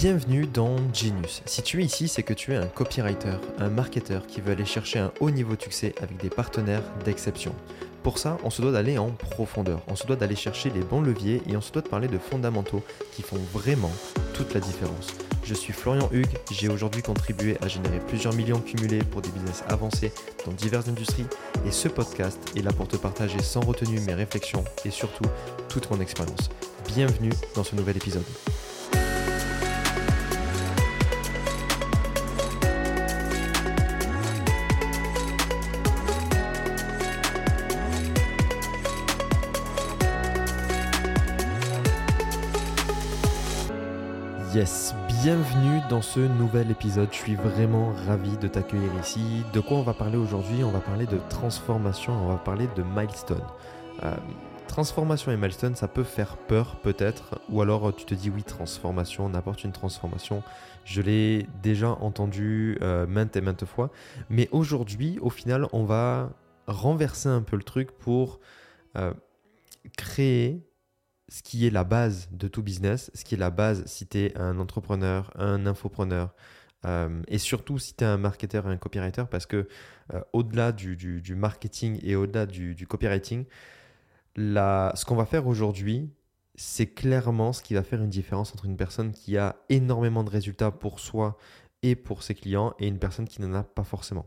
Bienvenue dans Genius. Si tu es ici, c'est que tu es un copywriter, un marketeur qui veut aller chercher un haut niveau de succès avec des partenaires d'exception. Pour ça, on se doit d'aller en profondeur, on se doit d'aller chercher les bons leviers et on se doit de parler de fondamentaux qui font vraiment toute la différence. Je suis Florian Hugues, j'ai aujourd'hui contribué à générer plusieurs millions cumulés pour des business avancés dans diverses industries et ce podcast est là pour te partager sans retenue mes réflexions et surtout toute mon expérience. Bienvenue dans ce nouvel épisode. Yes, bienvenue dans ce nouvel épisode. Je suis vraiment ravi de t'accueillir ici. De quoi on va parler aujourd'hui? On va parler de transformation, on va parler de milestone. Euh, transformation et milestone, ça peut faire peur peut-être, ou alors tu te dis oui, transformation, n'importe une transformation. Je l'ai déjà entendu euh, maintes et maintes fois, mais aujourd'hui, au final, on va renverser un peu le truc pour euh, créer ce qui est la base de tout business, ce qui est la base si tu es un entrepreneur, un infopreneur, euh, et surtout si tu es un marketeur et un copywriter, parce que euh, au-delà du, marketing et au-delà du, copywriting, ce qu'on va faire aujourd'hui, c'est clairement ce qui va faire une différence entre une personne qui a énormément de résultats pour soi et pour ses clients et une personne qui n'en a pas forcément.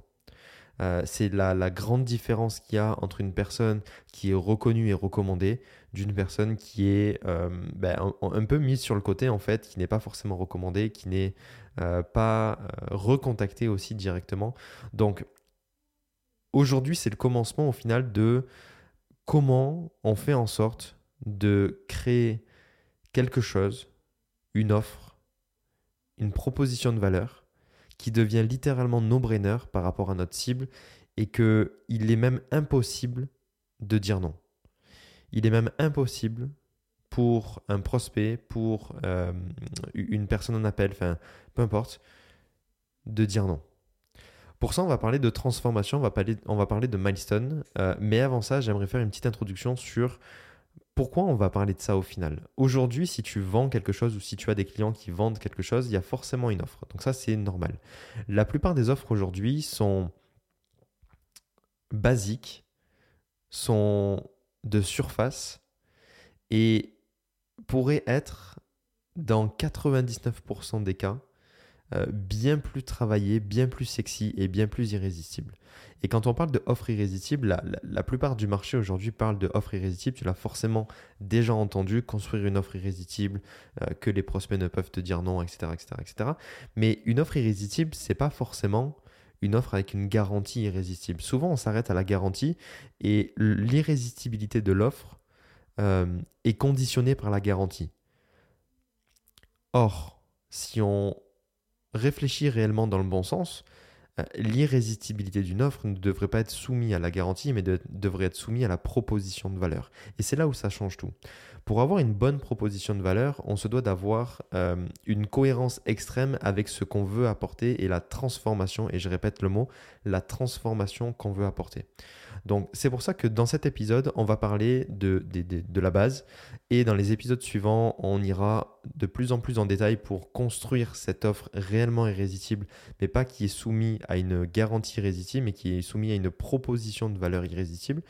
Euh, c'est la, grande différence qu'il y a entre une personne qui est reconnue et recommandée d'une personne qui est euh, ben, un, peu mise sur le côté en fait, qui n'est pas forcément recommandée, qui n'est euh, pas recontactée aussi directement. Donc aujourd'hui c'est le commencement au final de comment on fait en sorte de créer quelque chose, une offre, une proposition de valeur qui devient littéralement no-brainer par rapport à notre cible et qu'il est même impossible de dire non. Il est même impossible pour un prospect, pour euh, une personne en appel, enfin peu importe, de dire non. Pour ça, on va parler de transformation, on va parler, on va parler de milestone, euh, mais avant ça, j'aimerais faire une petite introduction sur pourquoi on va parler de ça au final? Aujourd'hui, si tu vends quelque chose ou si tu as des clients qui vendent quelque chose, il y a forcément une offre. Donc ça, c'est normal. La plupart des offres aujourd'hui sont basiques, sont de surface et pourraient être, dans 99% des cas, euh, bien plus travaillées, bien plus sexy et bien plus irrésistibles. Et quand on parle de offre irrésistible, la, plupart du marché aujourd'hui parle de offre irrésistible. Tu l'as forcément déjà entendu, construire une offre irrésistible, euh, que les prospects ne peuvent te dire non, etc. etc., etc. Mais une offre irrésistible, c'est pas forcément une offre avec une garantie irrésistible. Souvent, on s'arrête à la garantie et l'irrésistibilité de l'offre euh, est conditionnée par la garantie. Or, si on réfléchit réellement dans le bon sens, l'irrésistibilité d'une offre ne devrait pas être soumise à la garantie, mais devrait être soumise à la proposition de valeur. Et c'est là où ça change tout. Pour avoir une bonne proposition de valeur, on se doit d'avoir euh, une cohérence extrême avec ce qu'on veut apporter et la transformation, et je répète le mot, la transformation qu'on veut apporter. Donc c'est pour ça que dans cet épisode, on va parler de, la base et dans les épisodes suivants, on ira de plus en plus en détail pour construire cette offre réellement irrésistible, mais pas qui est soumise à une garantie irrésistible, mais qui est soumise à une proposition de valeur irrésistible,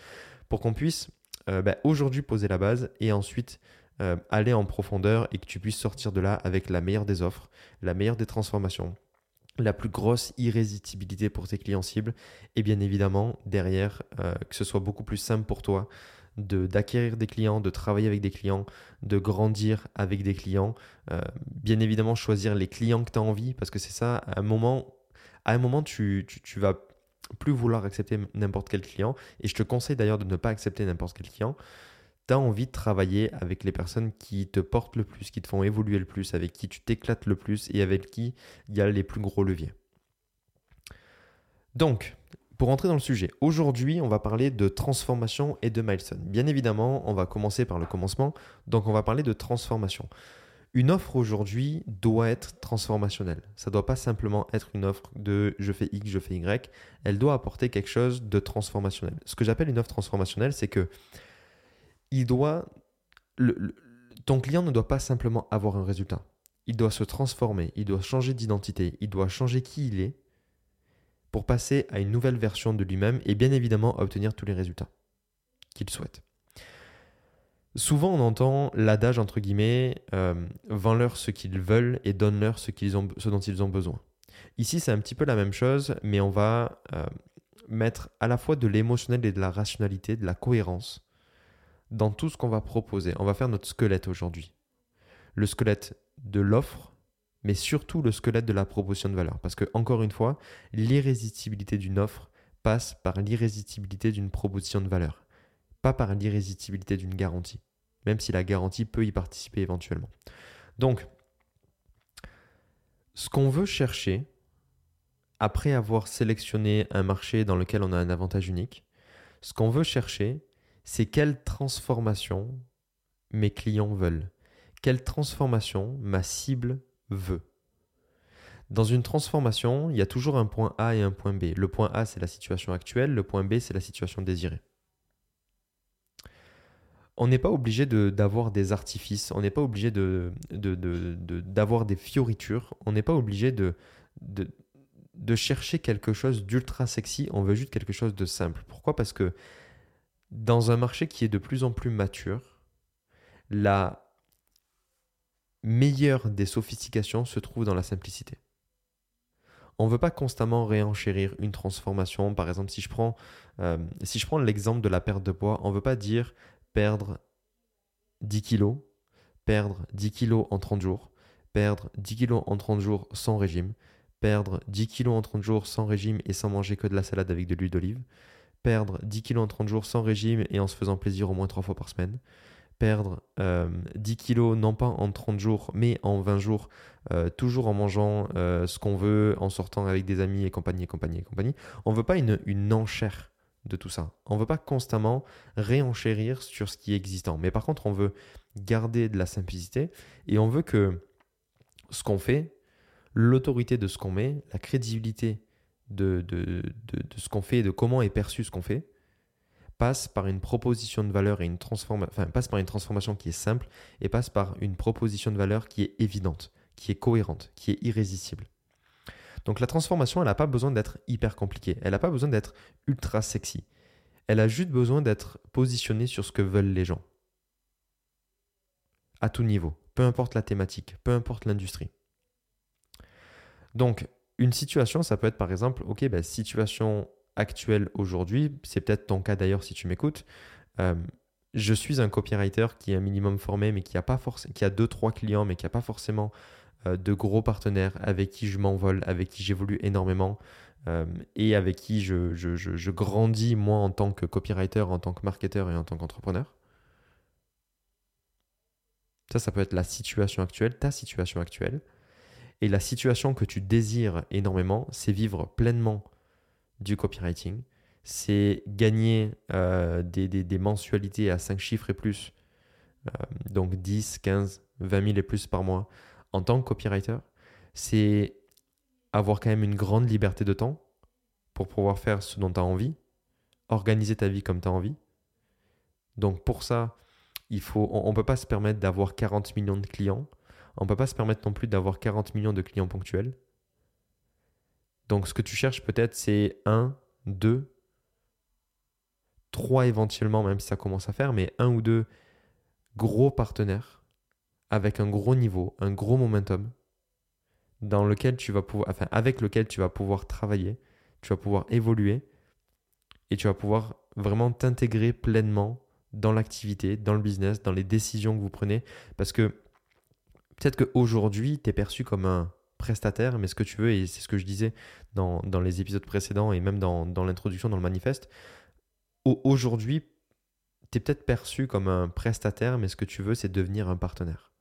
pour qu'on puisse euh, bah, aujourd'hui poser la base et ensuite euh, aller en profondeur et que tu puisses sortir de là avec la meilleure des offres, la meilleure des transformations, la plus grosse irrésistibilité pour tes clients cibles et bien évidemment derrière euh, que ce soit beaucoup plus simple pour toi d'acquérir des clients, de travailler avec des clients, de grandir avec des clients, bien évidemment choisir les clients que tu as envie parce que c'est ça à un moment un moment tu, tu, tu vas plus vouloir accepter n'importe quel client. Et je te conseille d'ailleurs de ne pas accepter n'importe quel client. Tu as envie de travailler avec les personnes qui te portent le plus, qui te font évoluer le plus, avec qui tu t'éclates le plus et avec qui il y a les plus gros leviers. Donc, pour entrer dans le sujet, aujourd'hui, on va parler de transformation et de milestone. Bien évidemment, on va commencer par le commencement. Donc, on va parler de transformation. Une offre aujourd'hui doit être transformationnelle. Ça ne doit pas simplement être une offre de je fais X, je fais Y. Elle doit apporter quelque chose de transformationnel. Ce que j'appelle une offre transformationnelle, c'est que il doit, ton client ne doit pas simplement avoir un résultat. il doit se transformer, il doit changer d'identité, il doit changer qui il est pour passer à une nouvelle version de lui-même et bien évidemment obtenir tous les résultats qu'il souhaite. Souvent, on entend l'adage entre guillemets euh, vends-leur ce qu'ils veulent et donne-leur ce, dont ils ont besoin. Ici, c'est un petit peu la même chose, mais on va euh, mettre à la fois de l'émotionnel et de la rationalité, de la cohérence dans tout ce qu'on va proposer. On va faire notre squelette aujourd'hui. Le squelette de l'offre, mais surtout le squelette de la proposition de valeur. Parce que, encore une fois, l'irrésistibilité d'une offre passe par l'irrésistibilité d'une proposition de valeur, pas par l'irrésistibilité d'une garantie, même si la garantie peut y participer éventuellement. Donc, ce qu'on veut chercher, après avoir sélectionné un marché dans lequel on a un avantage unique, ce qu'on veut chercher, c'est quelle transformation mes clients veulent, quelle transformation ma cible veut. Dans une transformation, il y a toujours un point A et un point B. Le point A, c'est la situation actuelle, le point B, c'est la situation désirée. On n'est pas obligé d'avoir des artifices, on n'est pas obligé d'avoir de, de, des fioritures, on n'est pas obligé de, de chercher quelque chose d'ultra sexy, on veut juste quelque chose de simple. Pourquoi? Parce que dans un marché qui est de plus en plus mature, la meilleure des sophistications se trouve dans la simplicité. On ne veut pas constamment réenchérir une transformation. Par exemple, si je prends, euh, si prends l'exemple de la perte de poids, on ne veut pas dire perdre 10 kilos, perdre 10 kilos en 30 jours, perdre 10 kilos en 30 jours sans régime, perdre 10 kilos en 30 jours sans régime et sans manger que de la salade avec de l'huile d'olive, perdre 10 kilos en 30 jours sans régime et en se faisant plaisir au moins 3 fois par semaine, perdre 10 euh, kilos non pas en 30 jours mais en 20 jours, euh, toujours en mangeant euh, ce qu'on veut, en sortant avec des amis et compagnie et compagnie et compagnie. On ne veut pas une, une enchère de tout ça. On ne veut pas constamment réenchérir sur ce qui est existant. Mais par contre, on veut garder de la simplicité et on veut que ce qu'on fait l'autorité de ce qu'on met, la crédibilité de, de, ce qu'on fait et de comment est perçu ce qu'on fait, passe par une proposition de valeur et une transformation, enfin, passe par une transformation qui est simple et passe par une proposition de valeur qui est évidente, qui est cohérente, qui est irrésistible. Donc la transformation, elle n'a pas besoin d'être hyper compliquée, elle n'a pas besoin d'être ultra sexy. Elle a juste besoin d'être positionnée sur ce que veulent les gens. À tout niveau, peu importe la thématique, peu importe l'industrie. Donc, une situation, ça peut être par exemple, ok, bah, situation actuelle aujourd'hui, c'est peut-être ton cas d'ailleurs si tu m'écoutes. Euh, je suis un copywriter qui est un minimum formé, mais qui a pas forcément, qui a deux trois clients, mais qui a pas forcément euh, de gros partenaires avec qui je m'envole, avec qui j'évolue énormément euh, et avec qui je, je, grandis moi en tant que copywriter, en tant que marketeur et en tant qu'entrepreneur. Ça, ça peut être la situation actuelle, ta situation actuelle. Et la situation que tu désires énormément, c'est vivre pleinement du copywriting. C'est gagner euh, des, mensualités à 5 chiffres et plus, euh, donc 10, 15, 20 000 et plus par mois en tant que copywriter. C'est avoir quand même une grande liberté de temps pour pouvoir faire ce dont tu as envie, organiser ta vie comme tu as envie. Donc pour ça, il faut, on ne peut pas se permettre d'avoir 40 millions de clients on ne peut pas se permettre non plus d'avoir 40 millions de clients ponctuels. Donc ce que tu cherches peut-être c'est 1, 2, 3 éventuellement, même si ça commence à faire, mais un ou deux gros partenaires avec un gros niveau, un gros momentum, dans lequel tu vas pouvoir, enfin, avec lequel tu vas pouvoir travailler, tu vas pouvoir évoluer et tu vas pouvoir vraiment t'intégrer pleinement dans l'activité, dans le business, dans les décisions que vous prenez. Parce que Peut-être qu'aujourd'hui, tu es perçu comme un prestataire, mais ce que tu veux, et c'est ce que je disais dans, les épisodes précédents et même dans, l'introduction, dans le manifeste, aujourd'hui, tu es peut-être perçu comme un prestataire, mais ce que tu veux, c'est devenir un partenaire.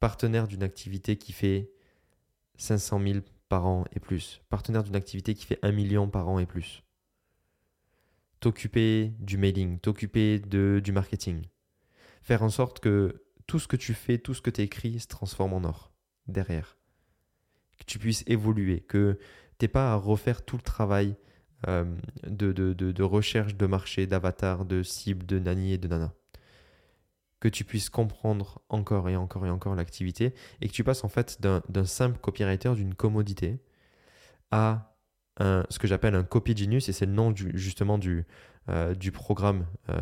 Partenaire d'une activité qui fait 500 000 par an et plus. Partenaire d'une activité qui fait 1 million par an et plus. T'occuper du mailing, t'occuper du marketing. Faire en sorte que tout ce que tu fais, tout ce que tu écris se transforme en or derrière. Que tu puisses évoluer, que tu n'aies pas à refaire tout le travail euh, de, de, recherche de marché, d'avatar, de cible, de nani et de nana. que tu puisses comprendre encore et encore et encore l'activité et que tu passes en fait d'un simple copywriter, d'une commodité, à ce que j'appelle un copy genius et c'est le nom justement du, euh, programme euh,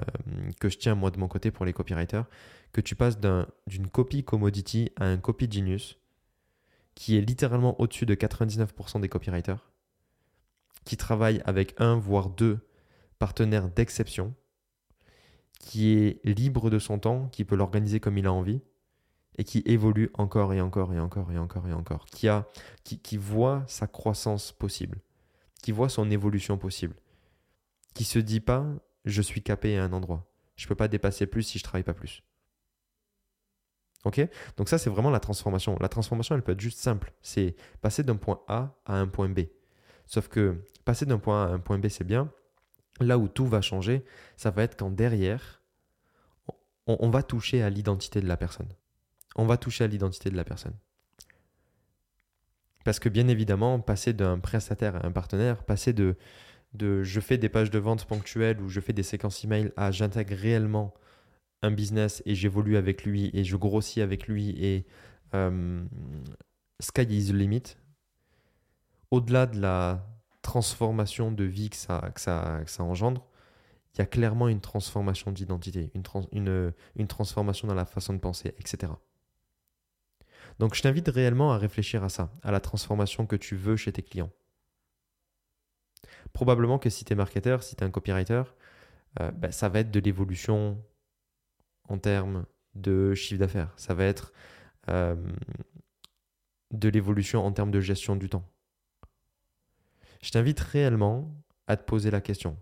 que je tiens moi de mon côté pour les copywriters, que tu passes d'une copy commodity à un copy genius qui est littéralement au-dessus de 99% des copywriters, qui travaille avec un voire deux partenaire d'exception, qui est libre de son temps, qui peut l'organiser comme il a envie, et qui évolue encore et encore et encore et encore et encore, qui, a, qui, voit sa croissance possible, qui voit son évolution possible, qui se dit pas je suis capé à un endroit, je peux pas dépasser plus si je travaille pas plus. Donc ça c'est vraiment la transformation. La transformation elle peut être juste simple, c'est passer d'un point A à un point B. Sauf que passer d'un point A à un point B c'est bien, Là où tout va changer, ça va être quand derrière, on, va toucher à l'identité de la personne. On va toucher à l'identité de la personne. Parce que bien évidemment, passer d'un prestataire à un partenaire, passer de, de je fais des pages de vente ponctuelles ou je fais des séquences email à j'intègre réellement un business et j'évolue avec lui et je grossis avec lui et euh, sky is the limit. Au-delà de la transformation de vie que ça, que ça, ça engendre, il y a clairement une transformation d'identité, une, une, une transformation dans la façon de penser, etc. Donc je t'invite réellement à réfléchir à ça, à la transformation que tu veux chez tes clients. Probablement que si tu es marketeur, si tu es un copywriter, euh, ben, ça va être de l'évolution en termes de chiffre d'affaires. Ça va être euh, de l'évolution en termes de gestion du temps je t'invite réellement à te poser la question.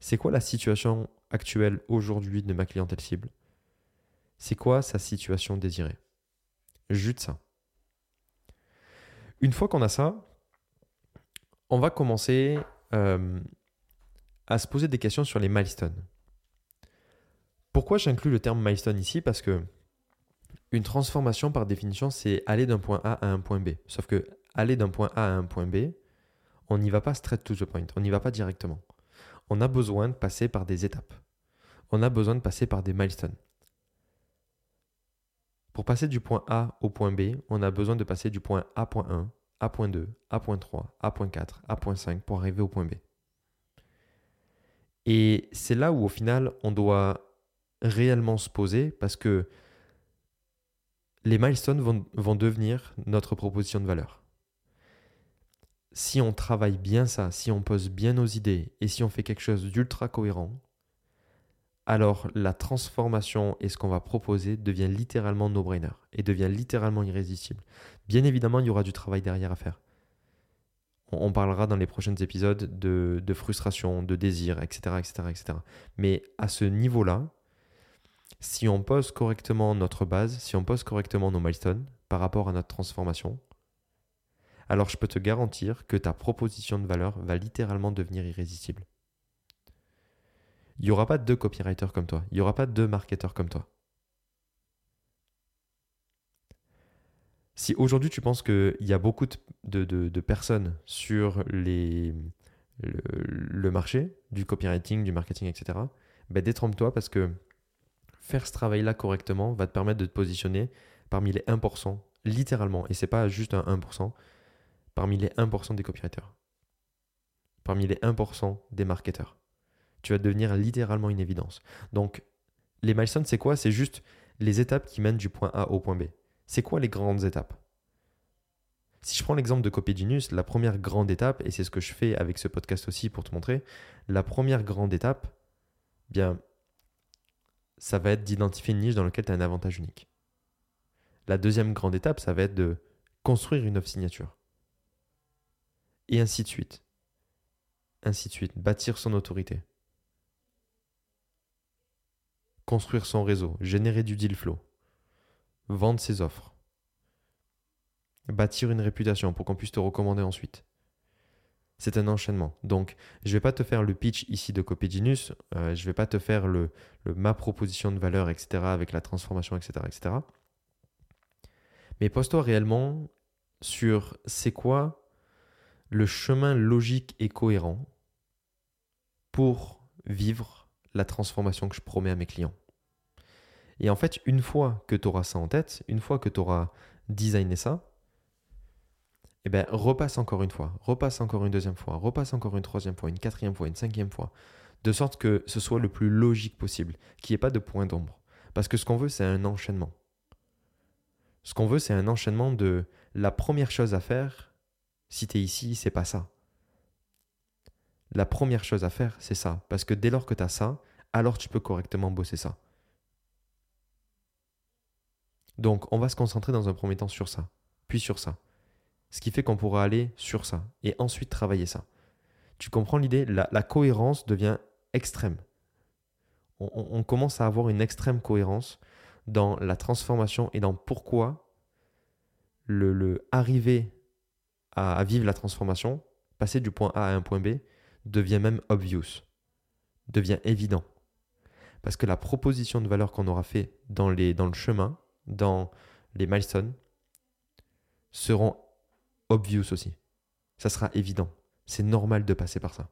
C'est quoi la situation actuelle aujourd'hui de ma clientèle cible? C'est quoi sa situation désirée? Juste ça. Une fois qu'on a ça, on va commencer euh, à se poser des questions sur les milestones. Pourquoi j'inclus le terme milestone ici Parce que une transformation, par définition, c'est aller d'un point A à un point B. Sauf que aller d'un point A à un point B, on n'y va pas straight to the point, on n'y va pas directement. On a besoin de passer par des étapes. On a besoin de passer par des milestones. Pour passer du point A au point B, on a besoin de passer du point A.1, A.2, A.3, A.4, A.5 pour arriver au point B. Et c'est là où au final on doit réellement se poser parce que les milestones vont, devenir notre proposition de valeur si on travaille bien ça, si on pose bien nos idées et si on fait quelque chose d'ultra cohérent, alors la transformation et ce qu'on va proposer devient littéralement no-brainer et devient littéralement irrésistible. Bien évidemment, il y aura du travail derrière à faire. On, parlera dans les prochains épisodes de, de frustration, de désir, etc., etc., etc. Mais à ce niveau-là, si on pose correctement notre base, si on pose correctement nos milestones par rapport à notre transformation, alors je peux te garantir que ta proposition de valeur va littéralement devenir irrésistible. Il n'y aura pas deux copywriters comme toi, il n'y aura pas deux marketeurs comme toi. Si aujourd'hui tu penses qu'il y a beaucoup de, personnes sur le, marché du copywriting, du marketing, etc., ben détrompe-toi parce que faire ce travail-là correctement va te permettre de te positionner parmi les 1%, littéralement, et c'est pas juste un 1%, parmi les 1% des copywriters, parmi les 1% des marketeurs. Tu vas devenir littéralement une évidence. Donc, les milestones, c'est quoi? C'est juste les étapes qui mènent du point A au point B. C'est quoi les grandes étapes? Si je prends l'exemple de Copygenius, la première grande étape, et c'est ce que je fais avec ce podcast aussi pour te montrer, la première grande étape, bien, ça va être d'identifier une niche dans laquelle tu as un avantage unique. La deuxième grande étape, ça va être de construire une offre signature et ainsi de suite. Ainsi de suite. Bâtir son autorité. Construire son réseau, générer du deal flow, vendre ses offres, bâtir une réputation pour qu'on puisse te recommander ensuite. C'est un enchaînement. Donc, je ne vais pas te faire le pitch ici de Copygenius, euh, je ne vais pas te faire le, ma proposition de valeur, etc., avec la transformation, etc., etc. Mais pose-toi réellement sur c'est quoi le chemin logique et cohérent pour vivre la transformation que je promets à mes clients. Et en fait, une fois que tu auras ça en tête, une fois que tu auras designé ça, eh ben, repasse encore une fois, repasse encore une deuxième fois, repasse encore une troisième fois, une quatrième fois, une cinquième fois, de sorte que ce soit le plus logique possible, qu'il n'y ait pas de point d'ombre. Parce que ce qu'on veut, c'est un enchaînement. Ce qu'on veut, c'est un enchaînement de la première chose à faire, si tu ici, c'est pas ça. La première chose à faire, c'est ça. Parce que dès lors que tu as ça, alors tu peux correctement bosser ça. Donc, on va se concentrer dans un premier temps sur ça, puis sur ça. Ce qui fait qu'on pourra aller sur ça et ensuite travailler ça. Tu comprends l'idée? La, cohérence devient extrême. On, commence à avoir une extrême cohérence dans la transformation et dans pourquoi le, arriver à, vivre la transformation, passer du point A à un point B, devient même obvious, devient évident. Parce que la proposition de valeur qu'on aura fait dans, les, dans le chemin, dans les milestones, seront obvious aussi. Ça sera évident. C'est normal de passer par ça.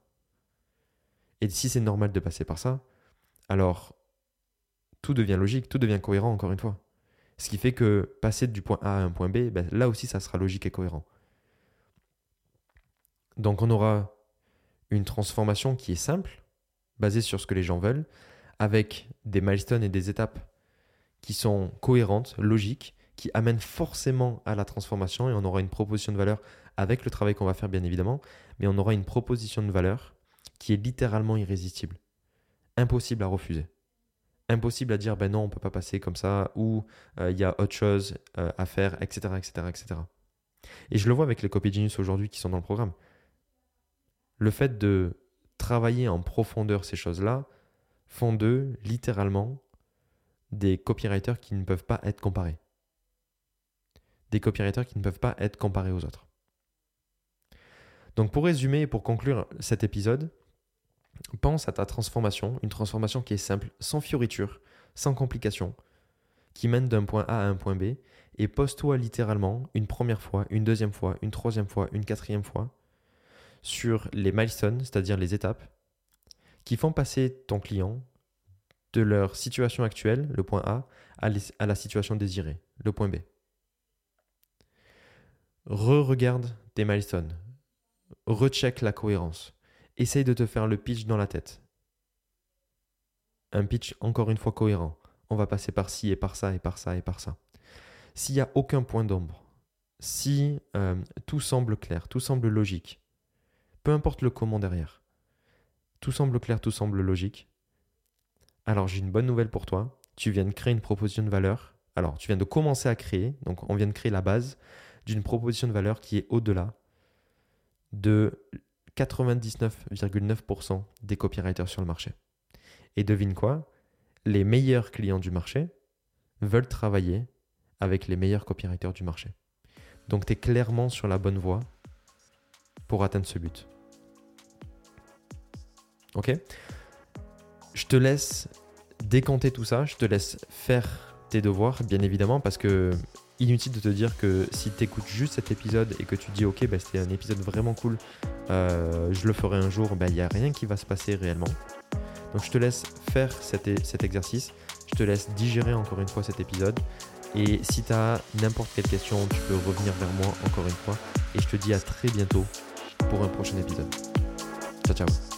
Et si c'est normal de passer par ça, alors tout devient logique, tout devient cohérent encore une fois. Ce qui fait que passer du point A à un point B, ben, là aussi ça sera logique et cohérent. Donc on aura une transformation qui est simple, basée sur ce que les gens veulent, avec des milestones et des étapes qui sont cohérentes, logiques, qui amènent forcément à la transformation et on aura une proposition de valeur avec le travail qu'on va faire bien évidemment, mais on aura une proposition de valeur qui est littéralement irrésistible, impossible à refuser. Impossible à dire ben non, on peut pas passer comme ça, ou euh, il y a autre chose euh, à faire, etc., etc., etc. Et je le vois avec les Copy Genius aujourd'hui qui sont dans le programme. Le fait de travailler en profondeur ces choses-là font d'eux littéralement des copywriters qui ne peuvent pas être comparés. Des copywriters qui ne peuvent pas être comparés aux autres. Donc pour résumer et pour conclure cet épisode, pense à ta transformation, une transformation qui est simple, sans fioriture, sans complication, qui mène d'un point A à un point B, et pose-toi littéralement une première fois, une deuxième fois, une troisième fois, une quatrième fois, sur les milestones, c'est-à-dire les étapes, qui font passer ton client de leur situation actuelle, le point A, à, la situation désirée, le point B. Re-regarde tes milestones. Recheck la cohérence. Essaye de te faire le pitch dans la tête. Un pitch encore une fois cohérent. On va passer par ci et par ça et par ça et par ça. S'il n'y a aucun point d'ombre, si euh, tout semble clair, tout semble logique, peu importe le comment derrière, tout semble clair, tout semble logique, alors j'ai une bonne nouvelle pour toi. Tu viens de créer une proposition de valeur. Alors tu viens de commencer à créer, donc on vient de créer la base d'une proposition de valeur qui est au-delà de 99,9% des copywriters sur le marché. Et devine quoi? Les meilleurs clients du marché veulent travailler avec les meilleurs copywriters du marché. Donc tu es clairement sur la bonne voie pour atteindre ce but. Ok? Je te laisse décanter tout ça, je te laisse faire tes devoirs, bien évidemment, parce que inutile de te dire que si tu écoutes juste cet épisode et que tu dis ok, bah, c'était un épisode vraiment cool, euh, je le ferai un jour, il bah, n'y a rien qui va se passer réellement. Donc je te laisse faire cet, cet exercice, je te laisse digérer encore une fois cet épisode. Et si tu as n'importe quelle question, tu peux revenir vers moi encore une fois. Et je te dis à très bientôt pour un prochain épisode. Ciao ciao